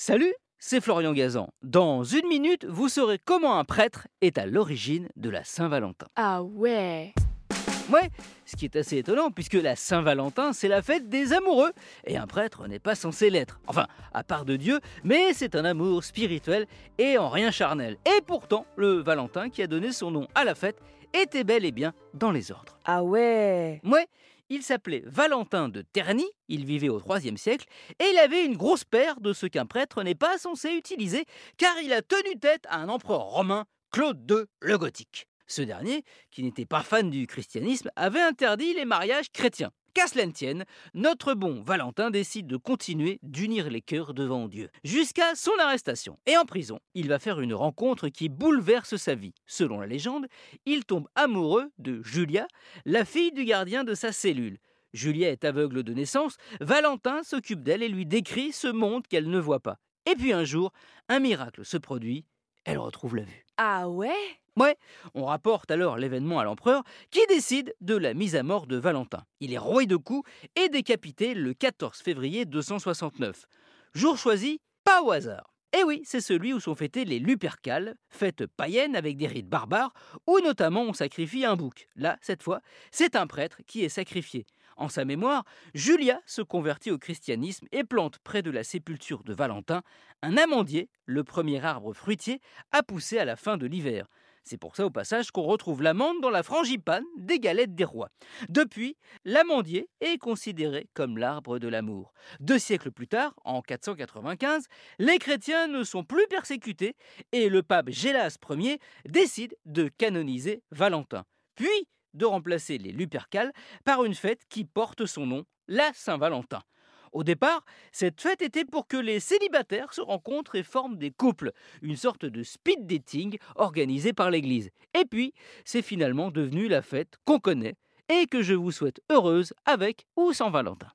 Salut, c'est Florian Gazan. Dans une minute, vous saurez comment un prêtre est à l'origine de la Saint-Valentin. Ah ouais Ouais, ce qui est assez étonnant puisque la Saint-Valentin, c'est la fête des amoureux et un prêtre n'est pas censé l'être. Enfin, à part de Dieu, mais c'est un amour spirituel et en rien charnel. Et pourtant, le Valentin qui a donné son nom à la fête était bel et bien dans les ordres. Ah ouais Ouais, il s'appelait Valentin de Terny, il vivait au IIIe siècle, et il avait une grosse paire de ce qu'un prêtre n'est pas censé utiliser, car il a tenu tête à un empereur romain, Claude II le Gothique. Ce dernier, qui n'était pas fan du christianisme, avait interdit les mariages chrétiens. Qu'à cela ne tienne, notre bon Valentin décide de continuer d'unir les cœurs devant Dieu, jusqu'à son arrestation. Et en prison, il va faire une rencontre qui bouleverse sa vie. Selon la légende, il tombe amoureux de Julia, la fille du gardien de sa cellule. Julia est aveugle de naissance, Valentin s'occupe d'elle et lui décrit ce monde qu'elle ne voit pas. Et puis un jour, un miracle se produit, elle retrouve la vue. Ah ouais? Ouais, on rapporte alors l'événement à l'empereur qui décide de la mise à mort de Valentin. Il est roué de coups et décapité le 14 février 269. Jour choisi, pas au hasard. Et oui, c'est celui où sont fêtées les Lupercales, fêtes païennes avec des rites barbares, où notamment on sacrifie un bouc. Là, cette fois, c'est un prêtre qui est sacrifié. En sa mémoire, Julia se convertit au christianisme et plante près de la sépulture de Valentin un amandier, le premier arbre fruitier à pousser à la fin de l'hiver. C'est pour ça au passage qu'on retrouve l'amande dans la frangipane des galettes des rois. Depuis, l'amandier est considéré comme l'arbre de l'amour. Deux siècles plus tard, en 495, les chrétiens ne sont plus persécutés et le pape Gélas Ier décide de canoniser Valentin. Puis de remplacer les Lupercales par une fête qui porte son nom, la Saint-Valentin. Au départ, cette fête était pour que les célibataires se rencontrent et forment des couples, une sorte de speed dating organisé par l'Église. Et puis, c'est finalement devenu la fête qu'on connaît et que je vous souhaite heureuse avec ou sans Valentin.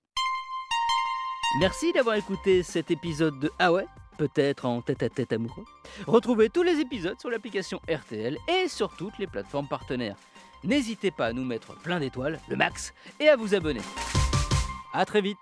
Merci d'avoir écouté cet épisode de Ah ouais peut-être en tête-à-tête amoureux. Retrouvez tous les épisodes sur l'application RTL et sur toutes les plateformes partenaires. N'hésitez pas à nous mettre plein d'étoiles, le max, et à vous abonner. A très vite